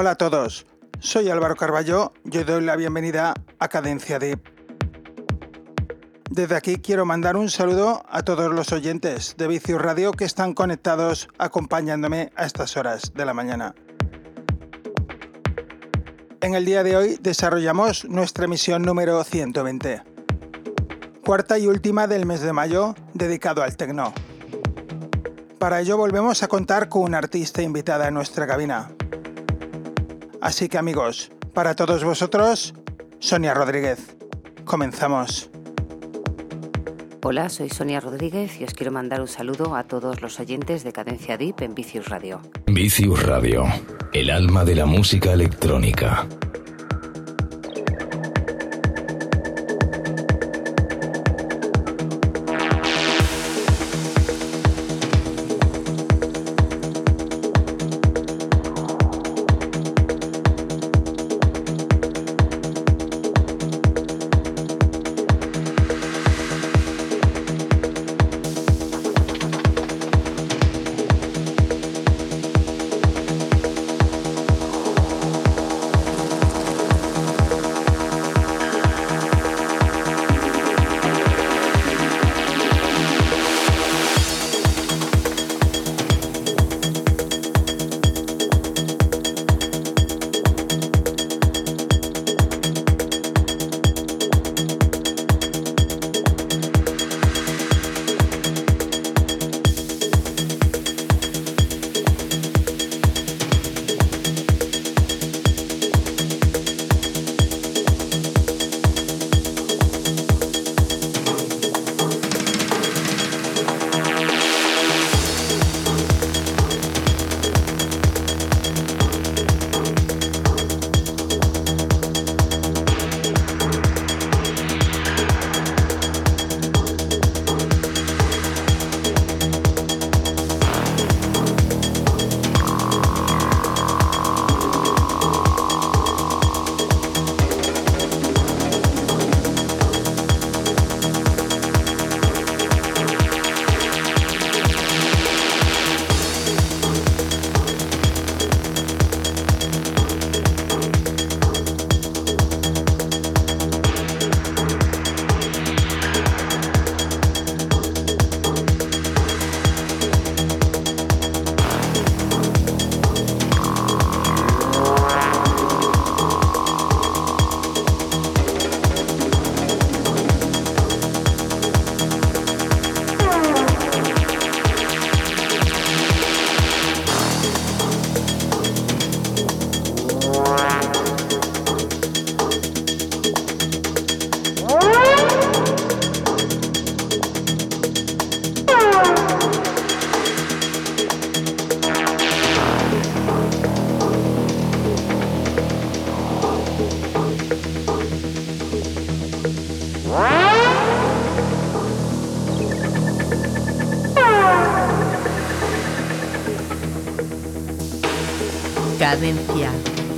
Hola a todos, soy Álvaro Carballo y os doy la bienvenida a Cadencia Deep. Desde aquí quiero mandar un saludo a todos los oyentes de Vicius Radio que están conectados acompañándome a estas horas de la mañana. En el día de hoy desarrollamos nuestra emisión número 120, cuarta y última del mes de mayo dedicado al tecno. Para ello volvemos a contar con una artista invitada en nuestra cabina. Así que amigos, para todos vosotros, Sonia Rodríguez. Comenzamos. Hola, soy Sonia Rodríguez y os quiero mandar un saludo a todos los oyentes de Cadencia Deep en Vicius Radio. Vicius Radio, el alma de la música electrónica.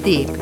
Cadencia.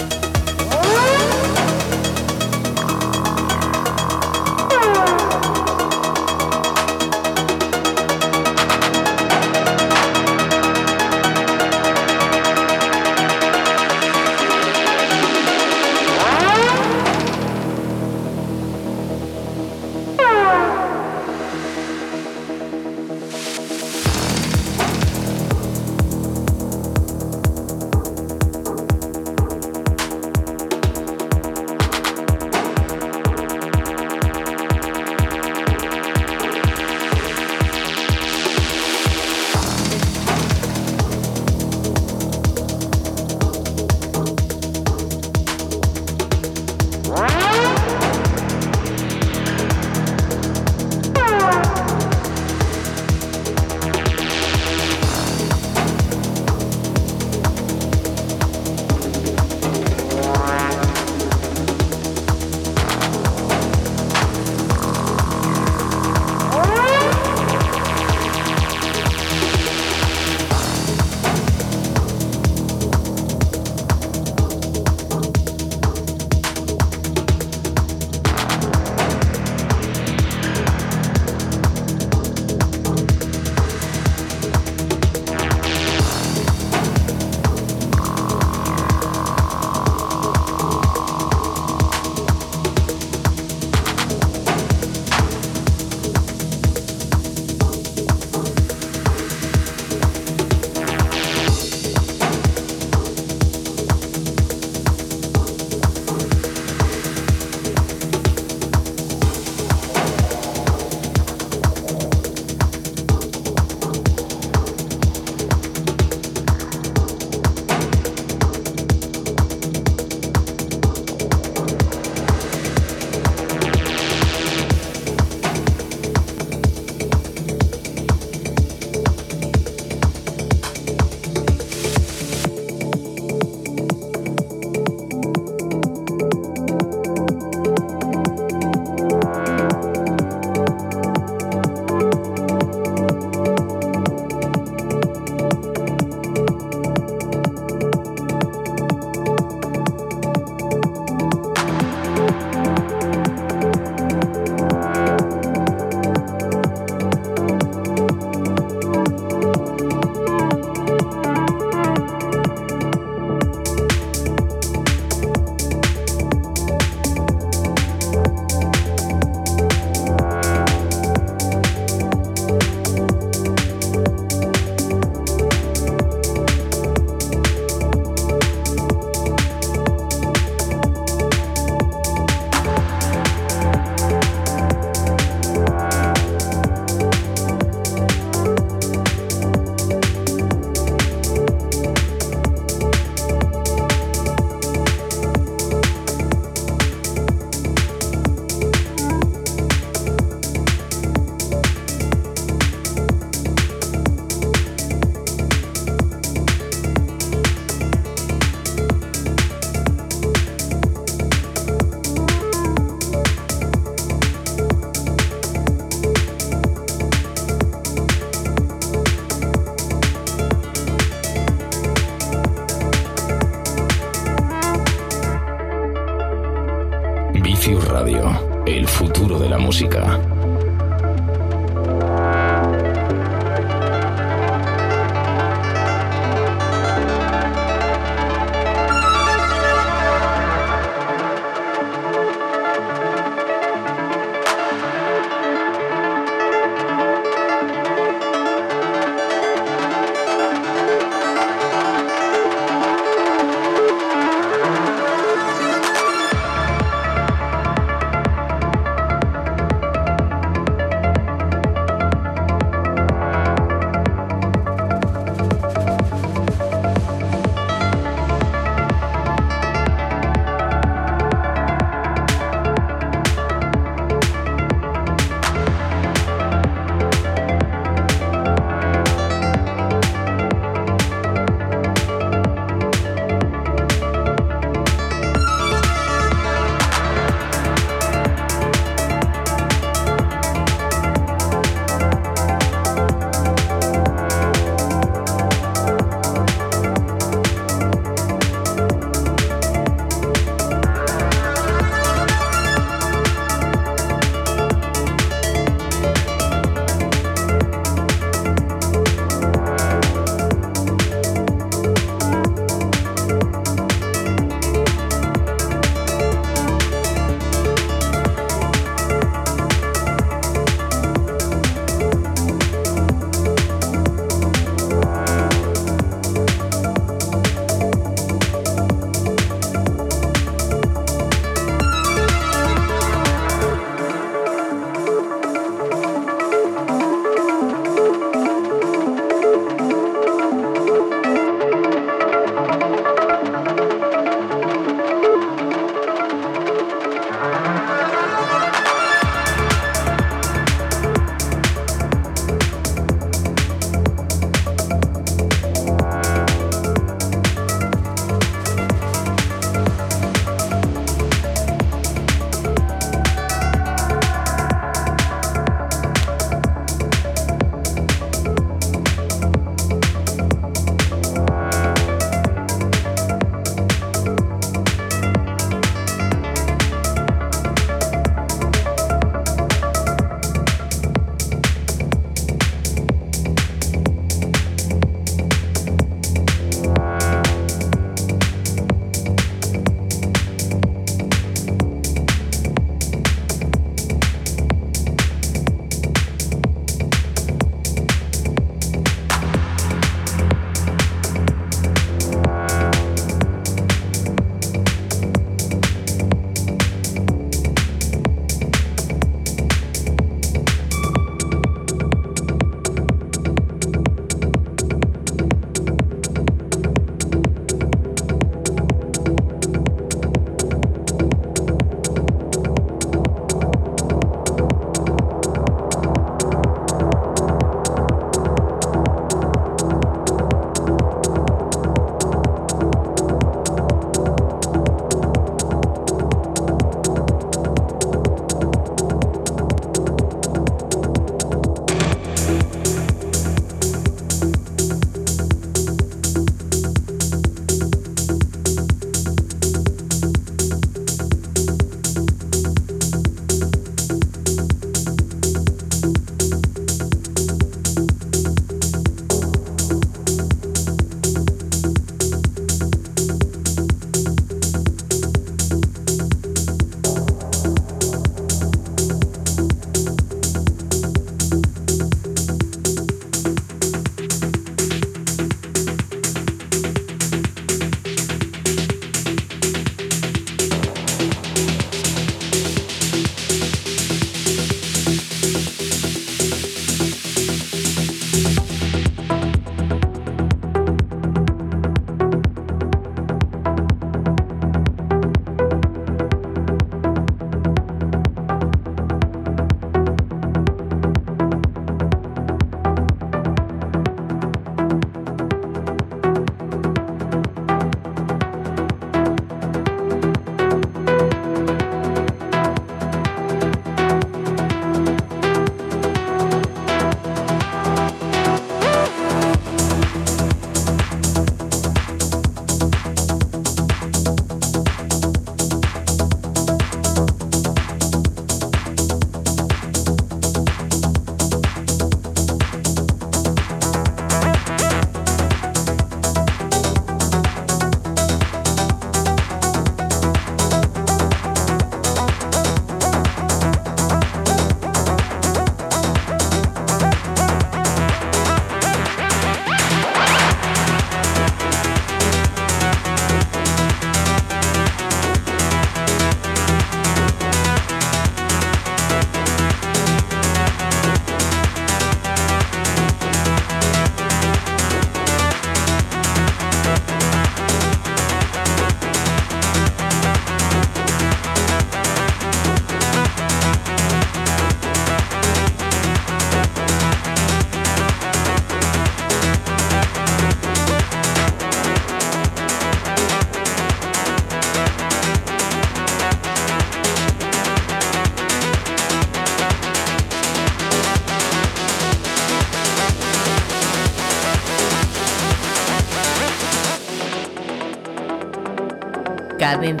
Cadencia. Tip.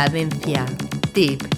Cadencia. Tip.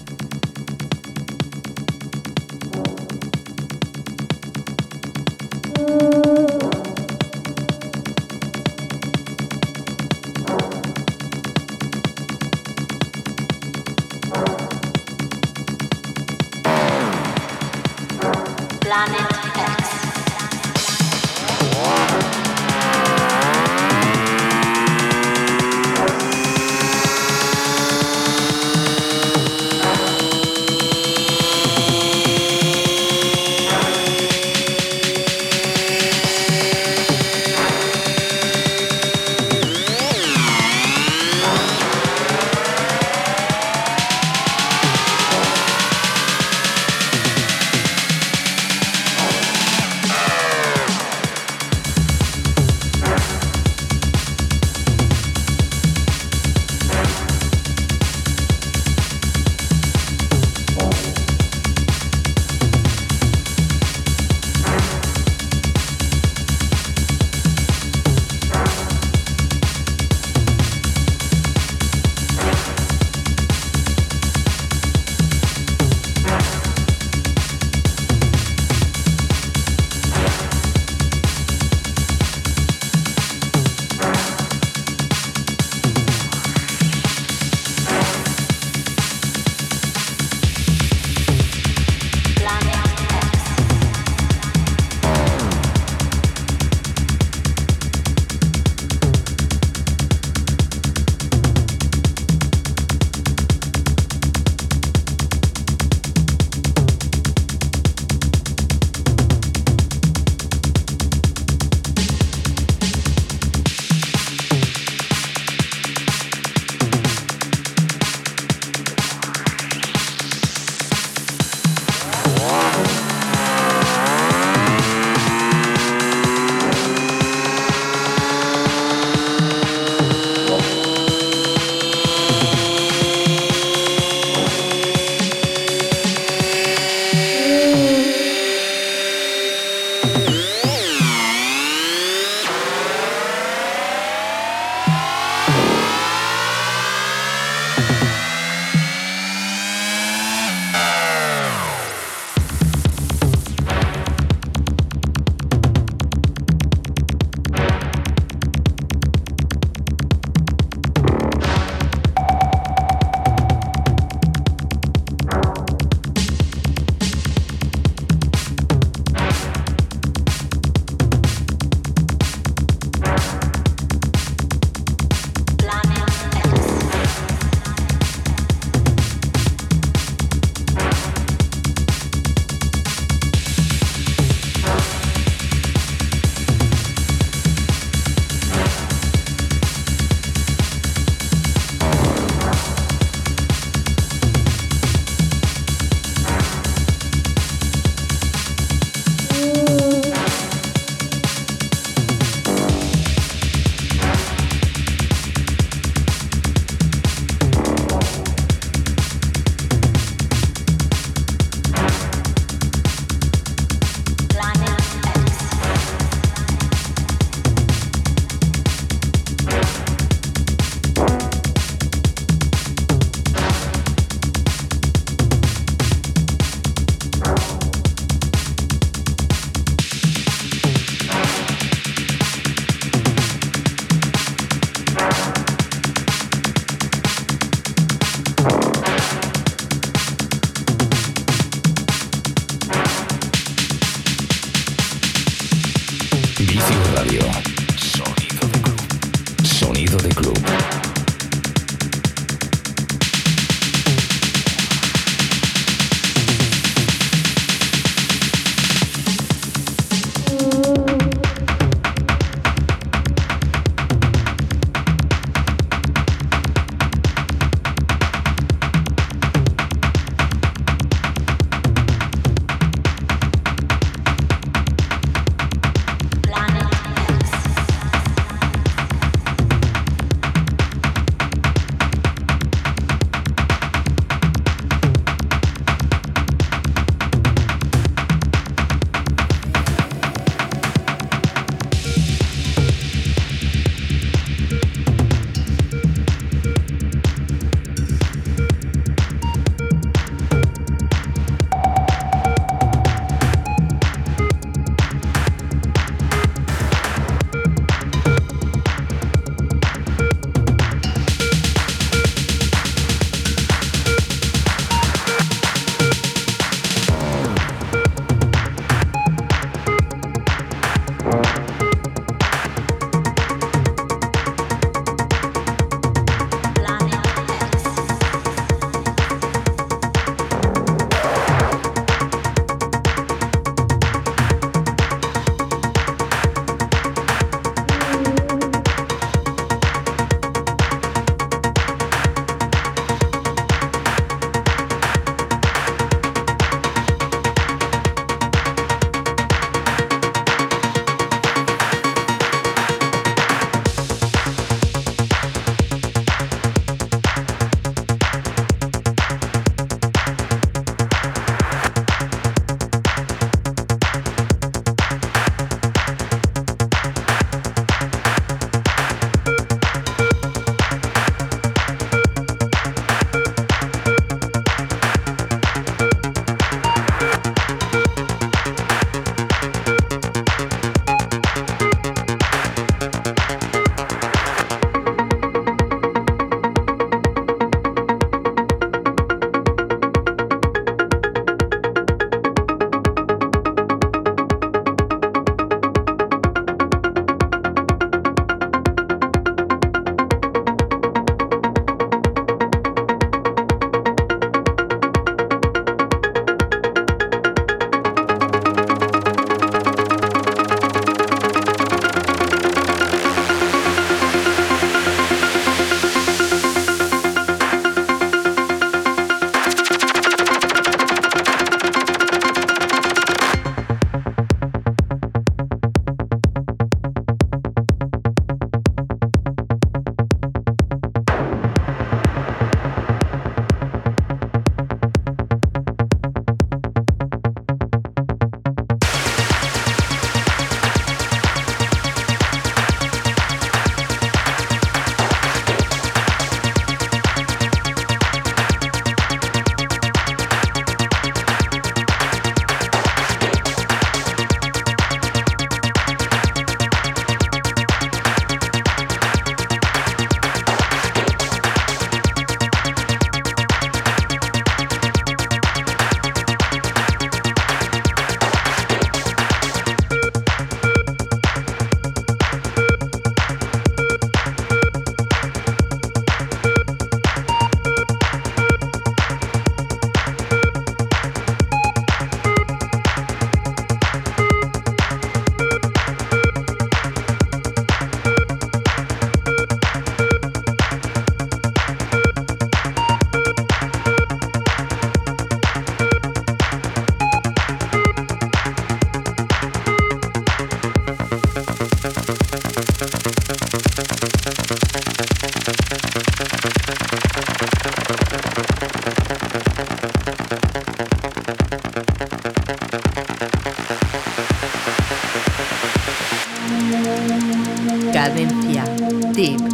Cadencia. Tip.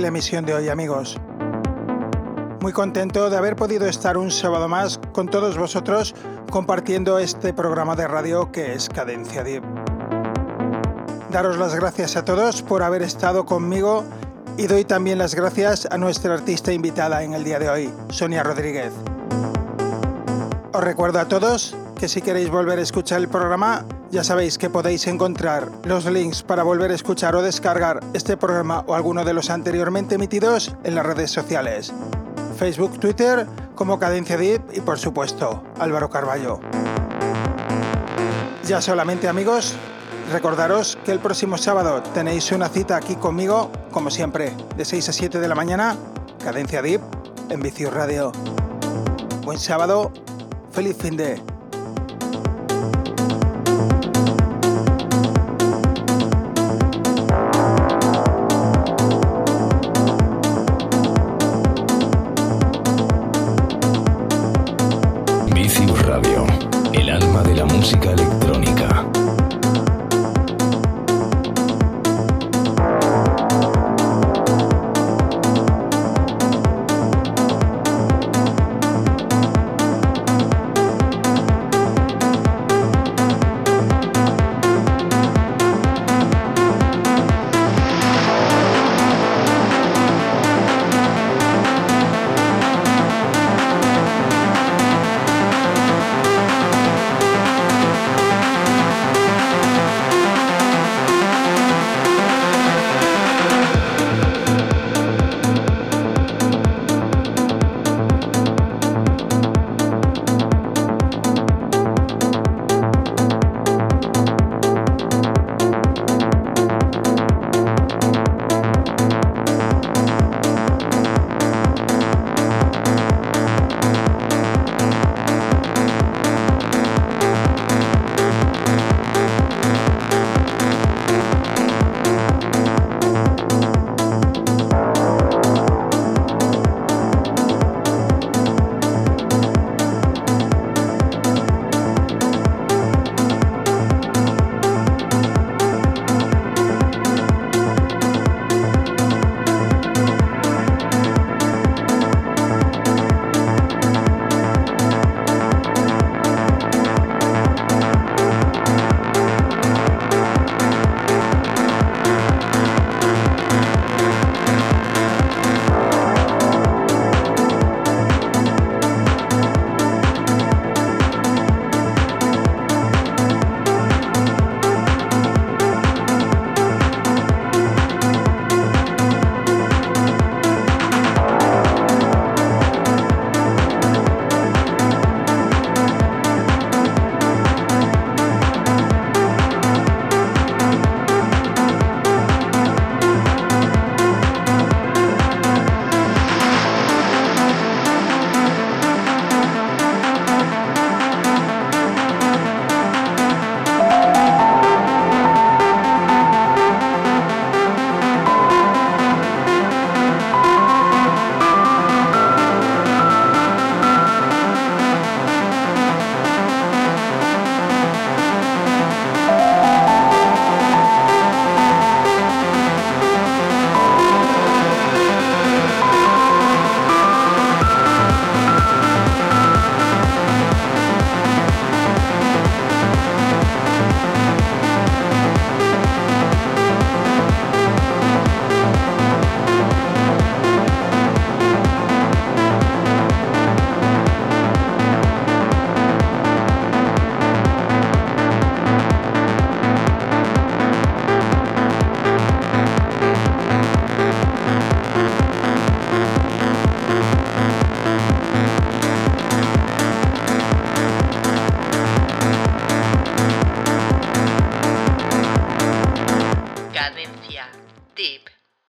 La emisión de hoy amigos. Muy contento de haber podido estar un sábado más con todos vosotros compartiendo este programa de radio que es Cadencia Deep. Daros las gracias a todos por haber estado conmigo y doy también las gracias a nuestra artista invitada en el día de hoy, Sonia Rodríguez. Os recuerdo a todos que si queréis volver a escuchar el programa, ya sabéis que podéis encontrar los links para volver a escuchar o descargar este programa o alguno de los anteriormente emitidos en las redes sociales. Facebook, Twitter, como Cadencia Deep y por supuesto Álvaro Carballo. Ya solamente amigos, Recordaros que el próximo sábado tenéis una cita aquí conmigo, como siempre, de 6 a 7 de la mañana, Cadencia Deep, en Vicius Radio. Buen sábado, feliz fin de...